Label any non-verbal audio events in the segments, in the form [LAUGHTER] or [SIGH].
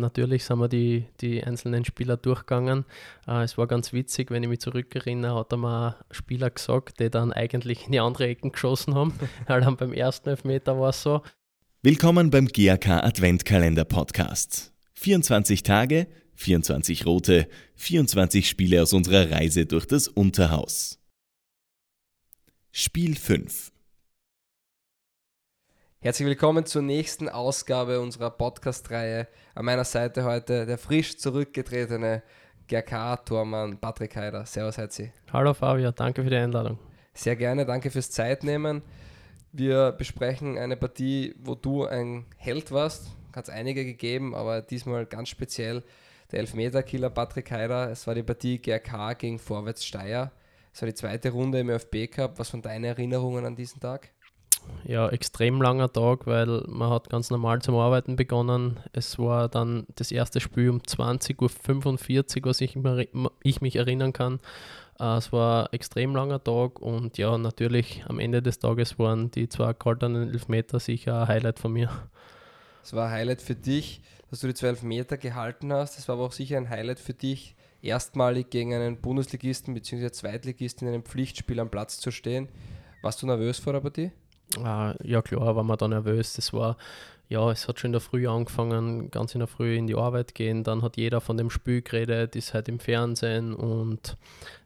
natürlich sind wir die, die einzelnen Spieler durchgegangen. Äh, es war ganz witzig, wenn ich mich zurückerinnere, hat er mal Spieler gesagt, die dann eigentlich in die andere Ecken geschossen haben. [LAUGHS] Weil dann beim ersten Elfmeter war es so. Willkommen beim GAK Adventkalender Podcast. 24 Tage, 24 rote, 24 Spiele aus unserer Reise durch das Unterhaus. Spiel 5 Herzlich willkommen zur nächsten Ausgabe unserer Podcast-Reihe. An meiner Seite heute der frisch zurückgetretene GRK-Tormann Patrick Heider. Servus, Heitzi. Hallo Fabio, danke für die Einladung. Sehr gerne, danke fürs Zeitnehmen. Wir besprechen eine Partie, wo du ein Held warst. Hat es einige gegeben, aber diesmal ganz speziell der Elfmeter-Killer Patrick Heider. Es war die Partie GRK gegen Vorwärts Steyr. Es war die zweite Runde im ÖFB Cup. Was waren deine Erinnerungen an diesen Tag? Ja, extrem langer Tag, weil man hat ganz normal zum Arbeiten begonnen. Es war dann das erste Spiel um 20.45 Uhr, was ich, ich mich erinnern kann. Äh, es war ein extrem langer Tag und ja, natürlich am Ende des Tages waren die zwei goldenen Elfmeter sicher ein Highlight von mir. Es war ein Highlight für dich, dass du die 12 Meter gehalten hast. Es war aber auch sicher ein Highlight für dich, erstmalig gegen einen Bundesligisten bzw. Zweitligisten in einem Pflichtspiel am Platz zu stehen. Warst du nervös vor der Partie? Uh, ja, klar, war man da nervös. Das war, ja, es hat schon in der Früh angefangen, ganz in der Früh in die Arbeit gehen. Dann hat jeder von dem Spiel geredet, ist halt im Fernsehen und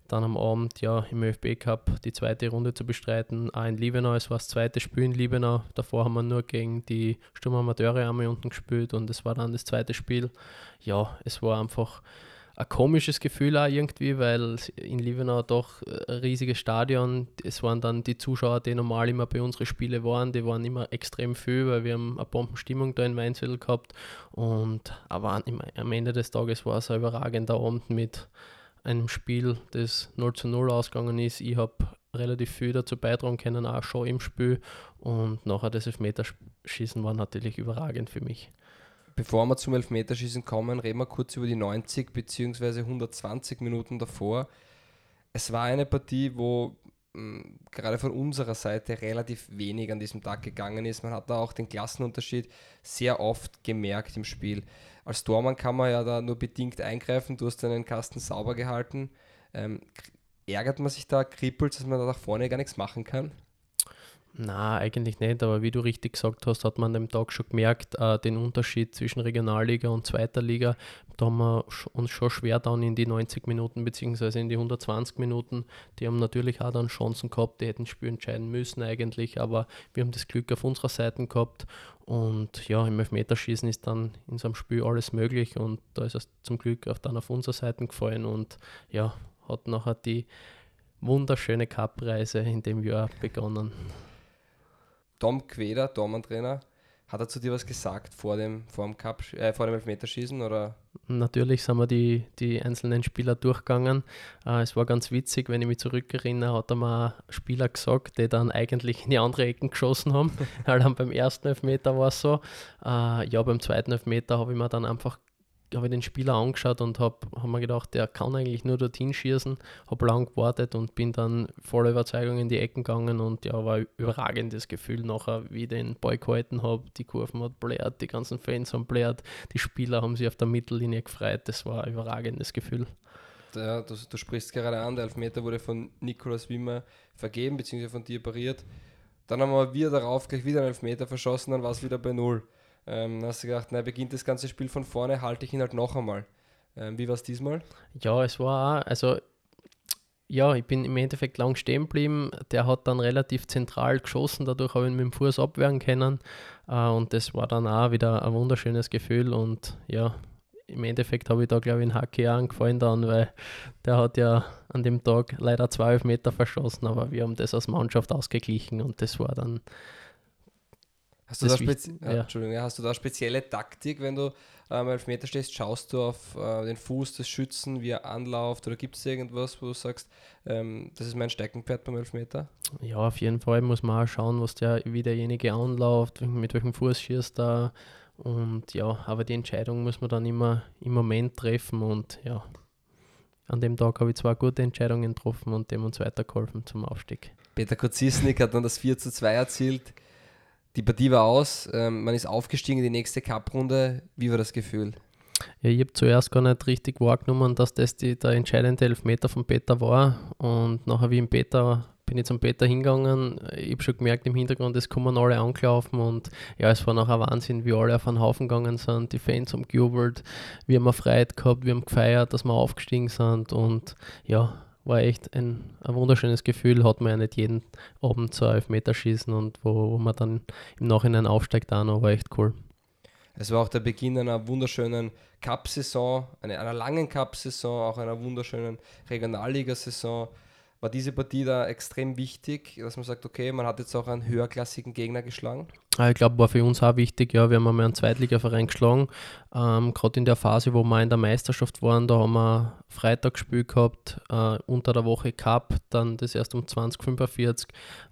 dann am Abend ja im ÖFB Cup die zweite Runde zu bestreiten. Auch in Liebenau, es war das zweite Spiel in Liebenau. Davor haben wir nur gegen die Sturmamateure einmal unten gespielt und es war dann das zweite Spiel. Ja, es war einfach ein komisches Gefühl auch irgendwie, weil in Liebenau doch ein riesiges Stadion. Es waren dann die Zuschauer, die normal immer bei unseren Spielen waren, die waren immer extrem viel, weil wir haben eine Bombenstimmung da in Mainzviertel gehabt. Und aber am Ende des Tages war es ein überragender Abend mit einem Spiel, das 0 zu 0 ausgegangen ist. Ich habe relativ viel dazu beitragen können, auch schon im Spiel. Und nachher das Elfmeterschießen war natürlich überragend für mich. Bevor wir zum Elfmeterschießen kommen, reden wir kurz über die 90 bzw. 120 Minuten davor. Es war eine Partie, wo mh, hm, gerade von unserer Seite relativ wenig an diesem Tag gegangen ist. Man hat da auch den Klassenunterschied sehr oft gemerkt im Spiel. Als Tormann kann man ja da nur bedingt eingreifen. Du hast deinen Kasten sauber gehalten. Ähm, ärgert man sich da, kribbelt dass man da nach vorne gar nichts machen kann? Na, eigentlich nicht, aber wie du richtig gesagt hast, hat man an dem Tag schon gemerkt, äh, den Unterschied zwischen Regionalliga und zweiter Liga. Da haben wir uns schon schwer dann in die 90 Minuten bzw. in die 120 Minuten. Die haben natürlich auch dann Chancen gehabt, die hätten das Spiel entscheiden müssen eigentlich, aber wir haben das Glück auf unserer Seite gehabt und ja, im Elfmeterschießen ist dann in so einem Spiel alles möglich und da ist es zum Glück auch dann auf unserer Seite gefallen und ja, hat nachher die wunderschöne Cup-Reise in dem Jahr begonnen. Tom Queder, Dormann-Trainer, hat er zu dir was gesagt vor dem, vor dem, Cup, äh, vor dem Elfmeterschießen? Oder? Natürlich sind wir die, die einzelnen Spieler durchgegangen. Äh, es war ganz witzig, wenn ich mich zurückerinnere, hat er mal Spieler gesagt, die dann eigentlich in die andere Ecken geschossen haben. [LAUGHS] Dann beim ersten Elfmeter war es so. Äh, ja, beim zweiten Elfmeter habe ich mir dann einfach habe ich den Spieler angeschaut und habe hab mir gedacht, der kann eigentlich nur dorthin schießen. Habe lang gewartet und bin dann voller Überzeugung in die Ecken gegangen und ja, war ein überragendes Gefühl nachher, wie ich den Ball gehalten habe. Die Kurven hat blärt, die ganzen Fans haben blärt, die Spieler haben sich auf der Mittellinie gefreut. Das war ein überragendes Gefühl. Ja, du, du sprichst gerade an, der Elfmeter wurde von Nikolaus Wimmer vergeben, beziehungsweise von dir pariert. Dann haben wir wieder darauf gleich wieder einen Elfmeter verschossen, dann war es wieder bei Null. Ähm, hast du gedacht, na, beginnt das ganze Spiel von vorne, halte ich ihn halt noch einmal. Ähm, wie war es diesmal? Ja, es war also ja, ich bin im Endeffekt lang stehen geblieben. Der hat dann relativ zentral geschossen, dadurch habe ich ihn mit dem Fuß abwehren können. Äh, und das war dann auch wieder ein wunderschönes Gefühl. Und ja, im Endeffekt habe ich da, glaube ich, einen Hacke angefallen dann, weil der hat ja an dem Tag leider 12 Meter verschossen, aber wir haben das als Mannschaft ausgeglichen und das war dann Hast du, da ja, ja. Entschuldigung, hast du da spezielle Taktik, wenn du ähm, Elfmeter stehst? Schaust du auf äh, den Fuß des Schützen, wie er anläuft? Oder gibt es irgendwas, wo du sagst, ähm, das ist mein Steckenpferd beim Elfmeter? Ja, auf jeden Fall muss man auch schauen, was der, wie derjenige anläuft, mit welchem Fuß schießt er. Und ja, aber die Entscheidung muss man dann immer im Moment treffen und ja, an dem Tag habe ich zwei gute Entscheidungen getroffen und dem uns weitergeholfen zum Aufstieg. Peter Kozisnik hat dann das 4 zu 2 erzielt. Die Partie war aus, ähm, man ist aufgestiegen in die nächste Cup-Runde. Wie war das Gefühl? Ja, ich habe zuerst gar nicht richtig wahrgenommen, dass das die, der entscheidende Elfmeter von Peter war. Und nachher, wie im Peter bin ich zum Peter hingegangen. Ich habe schon gemerkt im Hintergrund, es kommen alle angelaufen und ja, es war nachher Wahnsinn, wie alle auf einen Haufen gegangen sind. Die Fans haben gejubelt, wir haben eine Freiheit gehabt, wir haben gefeiert, dass wir aufgestiegen sind und ja, war echt ein, ein wunderschönes Gefühl, hat man ja nicht jeden Abend so Elfmeterschießen und wo, wo man dann im Nachhinein aufsteigt auch noch, war echt cool. Es war auch der Beginn einer wunderschönen Cup-Saison, einer, einer langen Cup-Saison, auch einer wunderschönen Regionalligasaison. War diese Partie da extrem wichtig, dass man sagt, okay, man hat jetzt auch einen höherklassigen Gegner geschlagen? Ich glaube, war für uns auch wichtig. Ja, wir haben einmal einen Zweitligaverein geschlagen. Ähm, Gerade in der Phase, wo wir in der Meisterschaft waren, da haben wir Freitagsspiel gehabt, äh, unter der Woche Cup, dann das erst um 20.45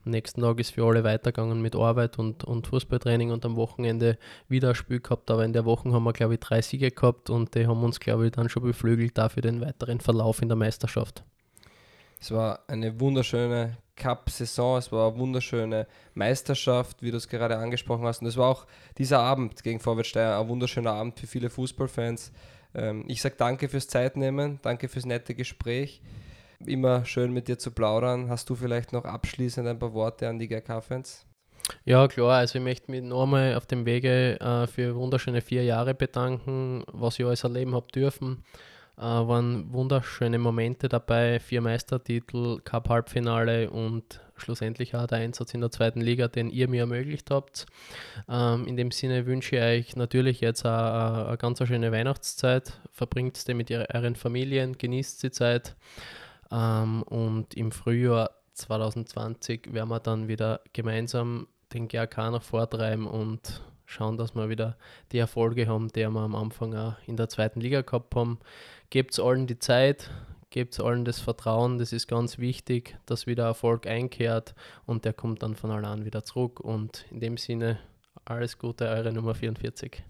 Am nächsten Tag ist für alle weitergegangen mit Arbeit und, und Fußballtraining und am Wochenende wieder ein Spiel gehabt. Aber in der Woche haben wir, glaube ich, drei Siege gehabt und die haben uns, glaube ich, dann schon beflügelt dafür den weiteren Verlauf in der Meisterschaft. Es war eine wunderschöne Cup-Saison, es war eine wunderschöne Meisterschaft, wie du es gerade angesprochen hast. Und es war auch dieser Abend gegen Vorwärtssteier ein wunderschöner Abend für viele Fußballfans. Ähm, ich sage danke fürs Zeitnehmen, danke fürs nette Gespräch. Immer schön mit dir zu plaudern. Hast du vielleicht noch abschließend ein paar Worte an die GK-Fans? Ja, klar. Also ich möchte mich nochmal auf dem Wege äh, für wunderschöne vier Jahre bedanken, was ich alles erleben habe dürfen. Äh, waren wunderschöne Momente dabei, vier Meistertitel, Cup-Halbfinale und schlussendlich auch der Einsatz in der zweiten Liga, den ihr mir ermöglicht habt. Ähm, in dem Sinne wünsche ich euch natürlich jetzt eine, eine ganz schöne Weihnachtszeit. Verbringt es mit euren Familien, genießt die Zeit. Ähm, und im Frühjahr 2020 werden wir dann wieder gemeinsam den GRK noch vortreiben und schauen, dass wir wieder die Erfolge haben, die wir am Anfang auch in der zweiten Liga gehabt haben. Gebt allen die Zeit, gebt allen das Vertrauen, das ist ganz wichtig, dass wieder Erfolg einkehrt und der kommt dann von allein wieder zurück. Und in dem Sinne, alles Gute, eure Nummer 44.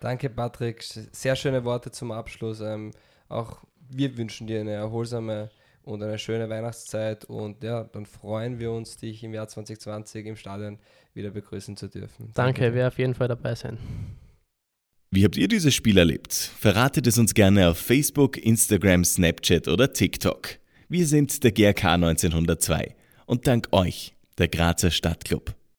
Danke, Patrick. Sehr schöne Worte zum Abschluss. Ähm, auch wir wünschen dir eine erholsame und eine schöne Weihnachtszeit. Und ja, dann freuen wir uns, dich im Jahr 2020 im Stadion wieder begrüßen zu dürfen. Danke, Danke. werde auf jeden Fall dabei sein. Wie habt ihr dieses Spiel erlebt? Verratet es uns gerne auf Facebook, Instagram, Snapchat oder TikTok. Wir sind der GRK 1902 und dank euch, der Grazer Stadtclub.